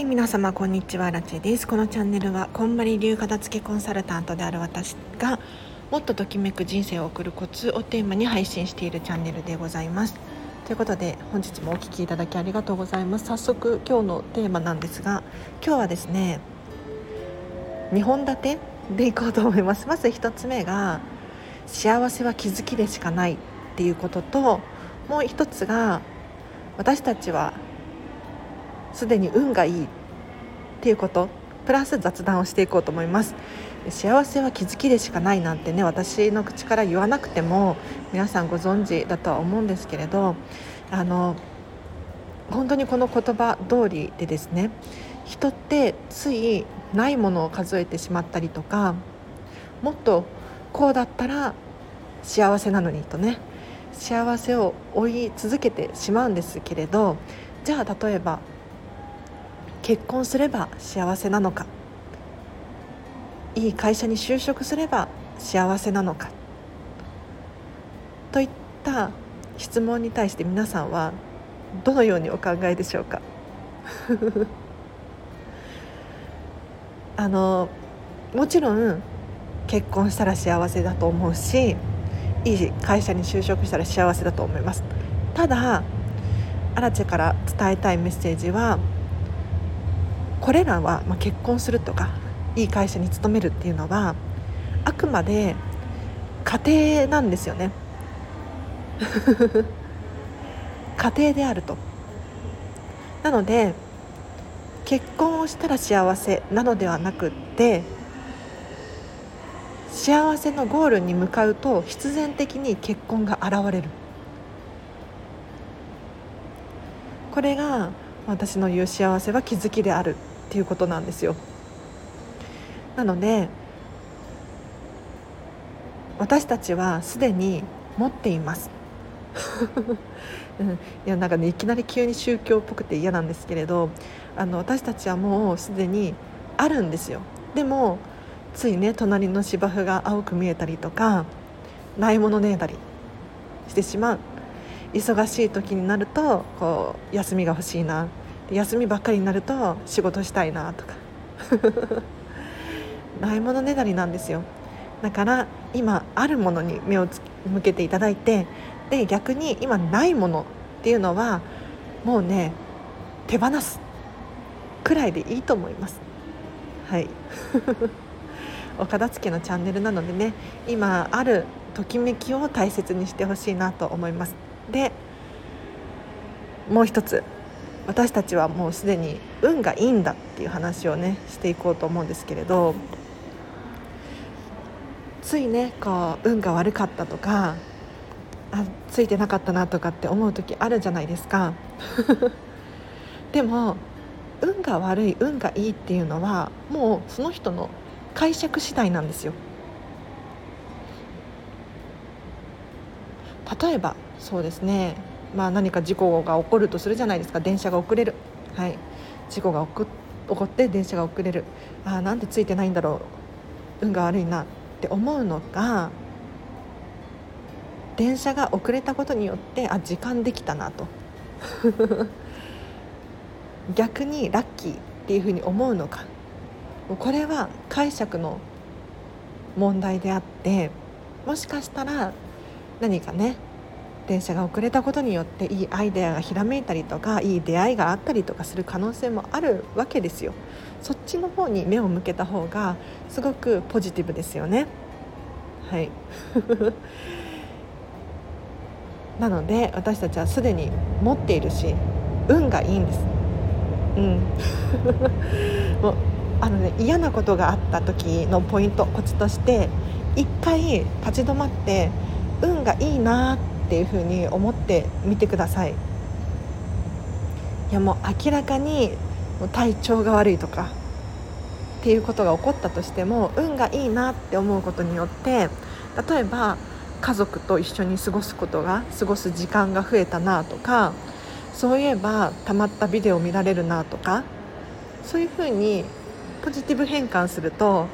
はい皆様こんにちは。ラチェです。このチャンネルはこんまり流片付けコンサルタントである私がもっとときめく人生を送るコツをテーマに配信しているチャンネルでございます。ということで本日もお聴きいただきありがとうございます。早速今日のテーマなんですが今日はですね2本立てでいこうと思います。まず1つ目が幸せは気づきでしかないっていうことともう一つが私たちはすでに運がいいっていうことプラス雑談をしていこうと思います。幸せは気づきでしかないなんてね私の口から言わなくても皆さんご存知だとは思うんですけれどあの本当にこの言葉通りでですね人ってついないものを数えてしまったりとかもっとこうだったら幸せなのにとね幸せを追い続けてしまうんですけれどじゃあ例えば結婚すれば幸せなのか。いい会社に就職すれば幸せなのか。といった質問に対して皆さんはどのようにお考えでしょうか？あのもちろん結婚したら幸せだと思うしいい会社に就職したら幸せだと思います。ただアラチェから伝えたいメッセージはこれらは、まあ、結婚するとかいい会社に勤めるっていうのはあくまで家庭なんですよね。家庭であると。なので結婚をしたら幸せなのではなくって幸せのゴールに向かうと必然的に結婚が現れる。これが私の言う幸せは気づきである。っていうことなんですよ。なので私たちはすでに持っています。うん、いやなんかねいきなり急に宗教っぽくて嫌なんですけれどあの私たちはもうすでにあるんですよ。でもついね隣の芝生が青く見えたりとかないものねえだりしてしまう。忙しい時になるとこう休みが欲しいな。休みばっかりになると仕事したいなとか。ないものねだりなんですよ。だから今あるものに目を向けていただいてで逆に今ないものっていうのはもうね手放すくらいでいいと思います。はい。お片付けのチャンネルなのでね今あるときめきを大切にしてほしいなと思います。でもう一つ。私たちはもうすでに運がいいんだっていう話をねしていこうと思うんですけれどついねこう運が悪かったとかあついてなかったなとかって思う時あるじゃないですか。でも運が悪い運がいいっていうのはもうその人の解釈次第なんですよ。例えばそうですね。まあ、何か事故が起こるとするじゃないですか。電車が遅れる、はい、事故が起こって電車が遅れる。ああなんでついてないんだろう。運が悪いなって思うのが電車が遅れたことによってあ時間できたなと。逆にラッキーっていうふうに思うのか。これは解釈の問題であってもしかしたら何かね電車が遅れたことによっていいアイデアがひらめいたりとかいい出会いがあったりとかする可能性もあるわけですよ。そっちの方に目を向けた方がすごくポジティブですよね。はい。なので私たちはすでに持っているし運がいいんです。うん。もうあのね嫌なことがあった時のポイントコツとして一回立ち止まって運がいいなっっていうふうに思ってみてください。いやもう明らかに体調が悪いとかっていうことが起こったとしても運がいいなって思うことによって例えば家族と一緒に過ごすことが過ごす時間が増えたなとかそういえばたまったビデオ見られるなとかそういうふうにポジティブ変換すると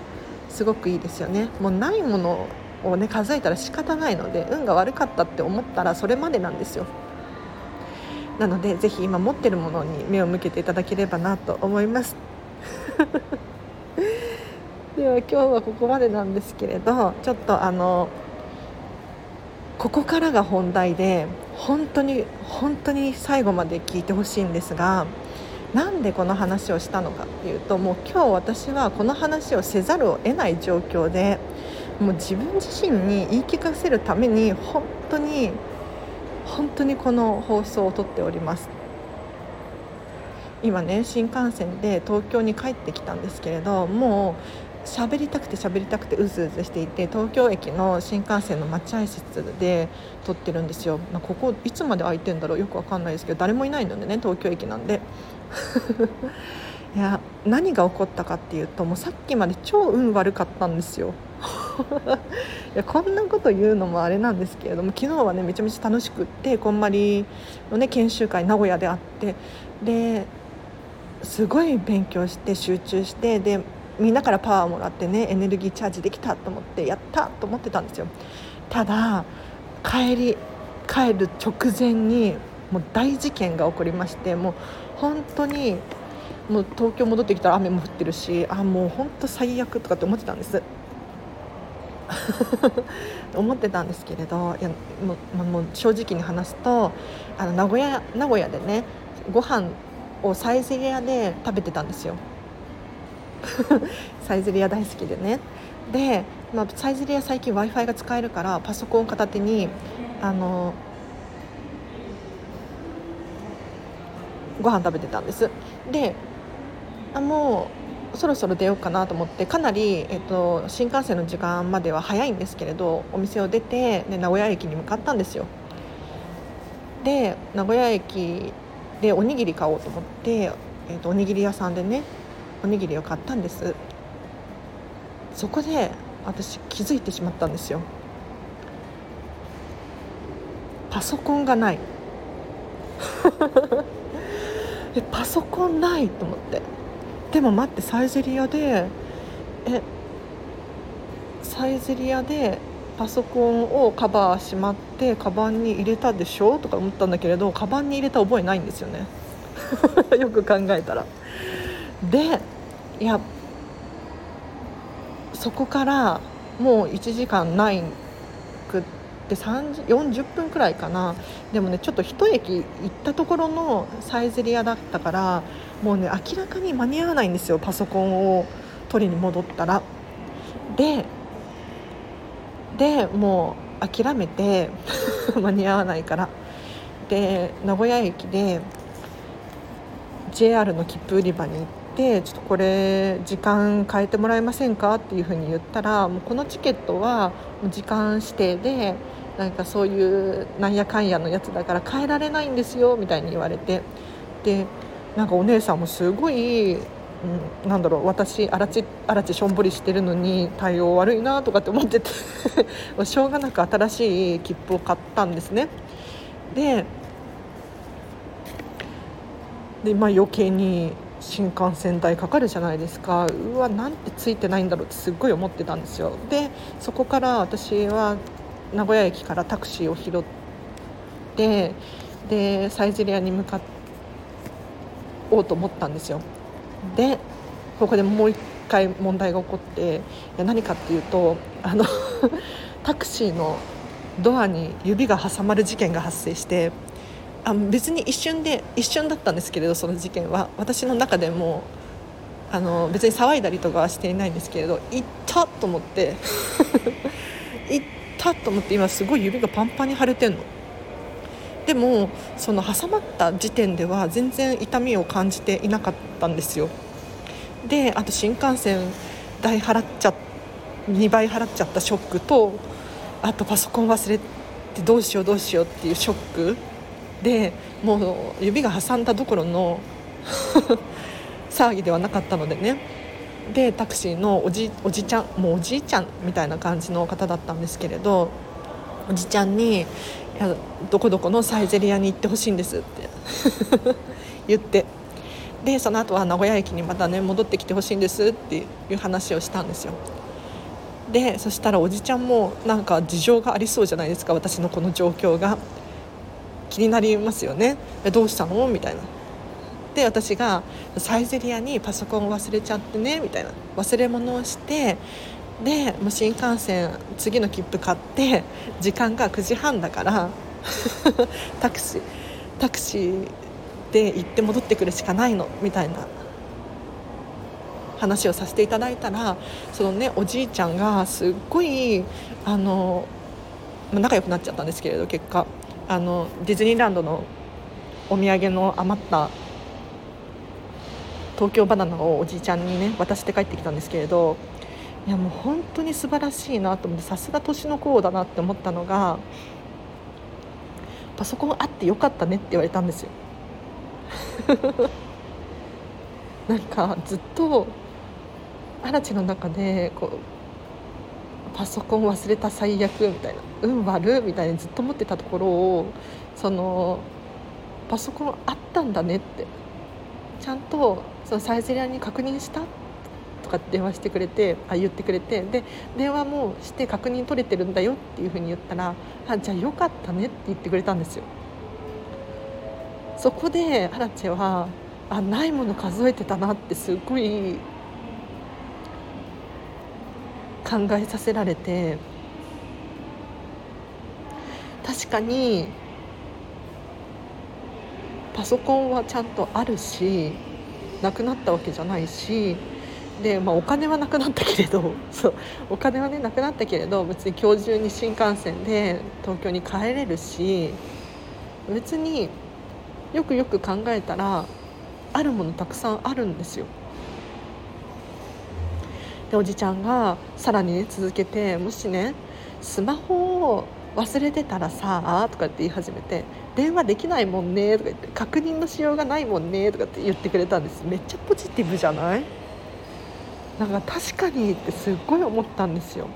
すごくいいですよね。もうないものをね数えたら仕方ないので運が悪かったって思ったらそれまでなんですよ。なのでぜひ今持ってるものに目を向けていただければなと思います。では今日はここまでなんですけれどちょっとあのここからが本題で本当に本当に最後まで聞いてほしいんですがなんでこの話をしたのかっていうともう今日私はこの話をせざるを得ない状況でもう自分自身に言い聞かせるために本当に本当にこの放送をとっております。今ね新幹線で東京に帰ってきたんですけれどもう喋りたくて喋りたくてうずうずしていて東京駅の新幹線の待合室で撮ってるんですよ、ま、ここいつまで空いてんだろうよくわかんないですけど誰もいないのでね東京駅なんで。いや何が起こったかっていうともうさっきまで超運悪かったんですよ。いやこんなこと言うのもあれなんですけれども昨日はねめちゃめちゃ楽しくってこんまりのね研修会名古屋であってですごい勉強して集中してでみんなからパワーもらってねエネルギーチャージできたと思ってやったと思ってたんですよ。ただ帰り帰る直前にもう大事件が起こりましてもう本当にもう東京戻ってきたら雨も降ってるしあもう本当最悪とかって思ってたんです。思ってたんですけれどいやもうもう正直に話すとあの名古屋名古屋でねご飯をサイゼリヤで食べてたんですよ。サイゼリヤ大好きでね。で、まあ、サイゼリヤ最近 w i f i が使えるからパソコン片手にあのご飯食べてたんです。であもうそろそろ出ようかなと思ってかなり、えっと、新幹線の時間までは早いんですけれどお店を出てで名古屋駅に向かったんですよ。で名古屋駅でおにぎり買おうと思って、えっと、おにぎり屋さんでねおにぎりを買ったんです。そこで私気づいてしまったんですよ。パソコンがない。パソコンないと思って。でも待ってサイゼリヤでえサイゼリヤでパソコンをカバーしまってカバンに入れたでしょ？とか思ったんだけれどカバンに入れた覚えないんですよね。よく考えたら。でいやそこからもう1時間ないくって40分くらいかなでもねちょっと一駅行ったところのサイゼリヤだったからもうね明らかに間に合わないんですよパソコンを取りに戻ったら。ででもう諦めて 間に合わないからで名古屋駅で JR の切符売り場に行ってちょっとこれ時間変えてもらえませんかっていうふうに言ったらもうこのチケットは時間指定でなんかそういうなんやかんやのやつだから変えられないんですよみたいに言われてでなんかお姉さんもすごい、うん、なんだろう私あらちあらちしょんぼりしてるのに対応悪いなとかって思ってて しょうがなく新しい切符を買ったんですね。でで、まあ、余計に新幹線代かかるじゃないですか。うわなんてついてないんだろうってすっごい思ってたんですよ。でそこから私は名古屋駅からタクシーを拾ってでサイゼリアに向かおうと思ったんですよ。でここでもう一回問題が起こっていや何かっていうとあの タクシーのドアに指が挟まる事件が発生してあ別に一瞬で一瞬だったんですけれどその事件は。私の中でもあの別に騒いだりとかはしていないんですけれど行ったと思って 行ったと思って今すごい指がパンパンに腫れてんの。でもその挟まった時点では全然痛みを感じていなかったんですよ。であと新幹線代払っちゃ2倍払っちゃったショックとあとパソコン忘れてどうしようどうしようっていうショック。でもう指が挟んだどころの 騒ぎではなかったのでね。でタクシーのおじおじちゃんもうおじいちゃんみたいな感じの方だったんですけれどおじちゃんにいやどこどこのサイゼリヤに行ってほしいんですって 言って。でその後は名古屋駅にまたね戻ってきてほしいんですっていう話をしたんですよ。でそしたらおじちゃんもなんか事情がありそうじゃないですか私のこの状況が。気になりますよね。どうしたの？みたいな。で私がサイゼリアにパソコンを忘れちゃってねみたいな。忘れ物をしてでもう新幹線次の切符買って時間が9時半だから タクシータクシーで行って戻ってくるしかないのみたいな。話をさせていただいたらそのねおじいちゃんがすっごいあの仲良くなっちゃったんですけれど結果。あのディズニーランドのお土産の余った東京バナナをおじいちゃんにね渡して帰ってきたんですけれどいやもう本当に素晴らしいなと思ってさすが年の子だなって思ったのがパソコンあってよかったねって言われたんですよ。なんかずっと嵐の中でこうパソコン忘れた最悪みたいな。運悪みたいにずっと思ってたところをそのパソコンあったんだねって。ちゃんとそのサイゼリアに確認したとか電話してくれてあ言ってくれて。で電話もして確認取れてるんだよっていうふうに言ったらあじゃあよかったねって言ってくれたんですよ。そこでハラチェはあないもの数えてたなってすごい考えさせられて確かにパソコンはちゃんとあるしなくなったわけじゃないしで、まあ、お金はなくなったけれど そうお金はねなくなったけれど別に今日中に新幹線で東京に帰れるし別によくよく考えたらあるものたくさんあるんですよ。でおじちゃんがさらにね続けてもしねスマホを忘れてたらさとかって言い始めて電話できないもんねとか言って確認のしようがないもんねとかって言ってくれたんです。めっちゃポジティブじゃない？なんか確かにってすっごい思ったんですよ。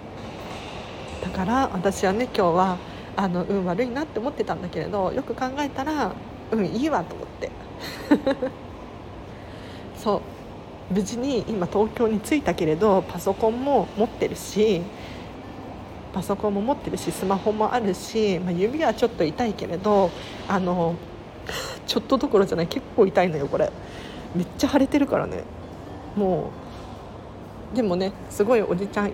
だから私はね今日はあの運悪いなって思ってたんだけれどよく考えたらうんいいわと思って。そう。無事に今東京に着いたけれどパソコンも持ってるしパソコンも持ってるしスマホもあるし、まあ、指はちょっと痛いけれどあのちょっとどころじゃない結構痛いのよこれ。めっちゃ腫れてるからね。もうでもねすごいおじちゃん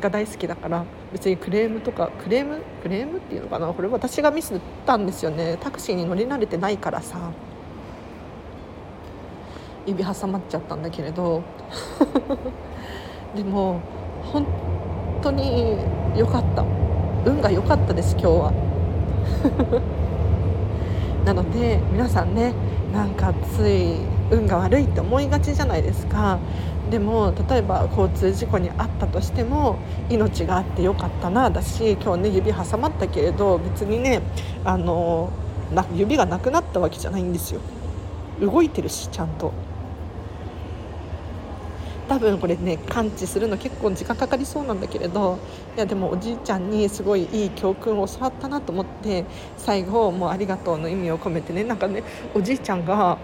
が大好きだから別にクレームとかクレーム？クレームっていうのかな？これ私がミスったんですよね。タクシーに乗り慣れてないからさ。指挟まっちゃったんだけれど。でも本当に良かった。運が良かったです今日は。なので皆さんねなんかつい運が悪いって思いがちじゃないですか。でも例えば交通事故に遭ったとしても命があってよかったなだし今日ね指挟まったけれど別にねあの指がなくなったわけじゃないんですよ。動いてるしちゃんと。多分これね感知するの結構時間かかりそうなんだけれどいやでもおじいちゃんにすごいいい教訓を教わったなと思って最後もうありがとうの意味を込めてねなんかねおじいちゃんが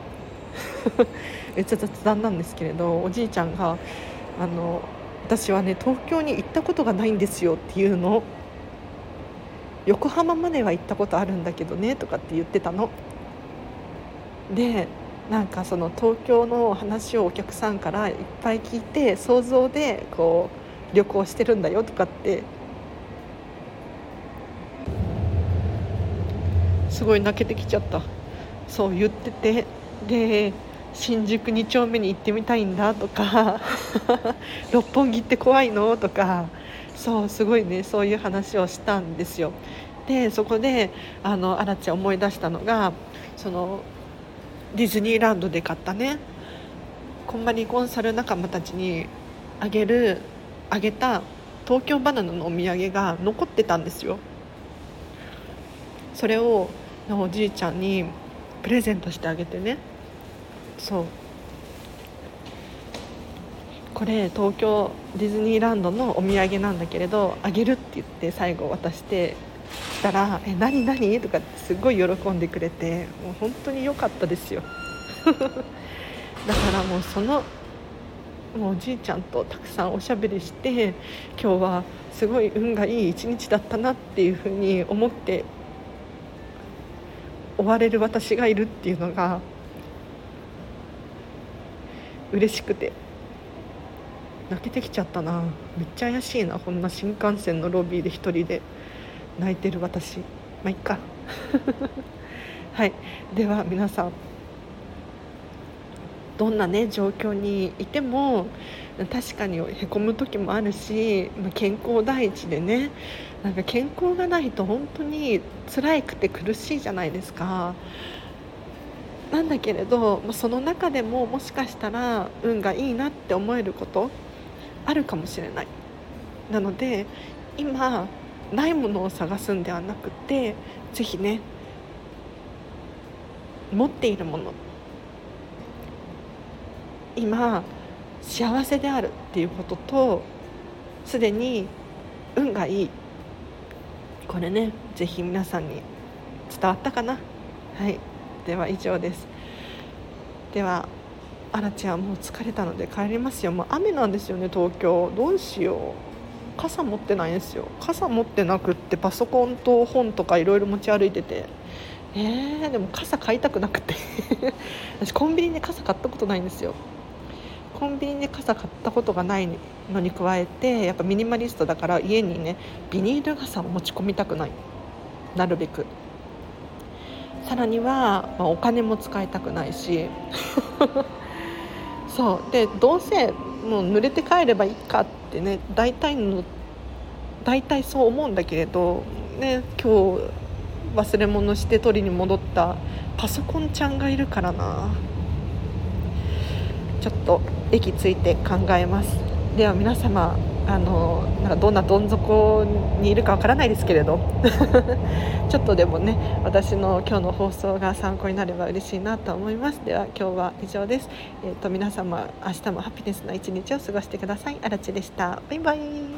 めっちゃ雑談なんですけれどおじいちゃんがあの私はね東京に行ったことがないんですよっていうの横浜までは行ったことあるんだけどねとかって言ってたの。でなんかその東京の話をお客さんからいっぱい聞いて想像でこう旅行してるんだよとかってすごい泣けてきちゃった。そう言っててで新宿2丁目に行ってみたいんだとか 六本木って怖いのとかそうすごいねそういう話をしたんですよ。でそこであのアラチ思い出したのがそのディズニーランドで買ったね。こんまりコンサル仲間たちにあげるあげた東京バナナのお土産が残ってたんですよ。それをおじいちゃんにプレゼントしてあげてね。そう。これ東京ディズニーランドのお土産なんだけれどあげるって言って最後渡してたら「え何何?」とかすごい喜んでくれてもう本当に良かったですよ。だからもうそのもうおじいちゃんとたくさんおしゃべりして今日はすごい運がいい一日だったなっていうふうに思って追われる私がいるっていうのが嬉しくて泣けてきちゃったな。めっちゃ怪しいなこんな新幹線のロビーで一人で。泣いてる私。まあいっか。はい。では皆さんどんなね状況にいても確かにへこむ時もあるしまあ健康第一でねなんか健康がないと本当に辛くて苦しいじゃないですか。なんだけれどその中でももしかしたら運がいいなって思えることあるかもしれない。なので今ないものを探すんではなくて是非ね持っているもの。今幸せであるっていうこととすでに運がいい。これね是非皆さんに伝わったかな。はい。では以上です。ではあらちゃんもう疲れたので帰りますよ。もう雨なんですよね東京。どうしよう。傘持ってないんですよ。傘持ってなくってパソコンと本とかいろいろ持ち歩いてて。えー、でも傘買いたくなくて。私コンビニで傘買ったことないんですよ。コンビニで傘買ったことがないのに加えてやっぱミニマリストだから家にねビニール傘を持ち込みたくない。なるべく。さらには、まあ、お金も使いたくないし。そう。でどうせもう濡れて帰ればいいかってね大体の大体そう思うんだけれど、ね、今日忘れ物して取りに戻ったパソコンちゃんがいるからな。ちょっと駅着いて考えます。では皆様あのなんかどんなどん底にいるかわからないですけれど。ちょっとでもね私の今日の放送が参考になれば嬉しいなと思います。では今日は以上です、えーと、皆様明日もハピネスな一日を過ごしてください。あらでした。バイバイ。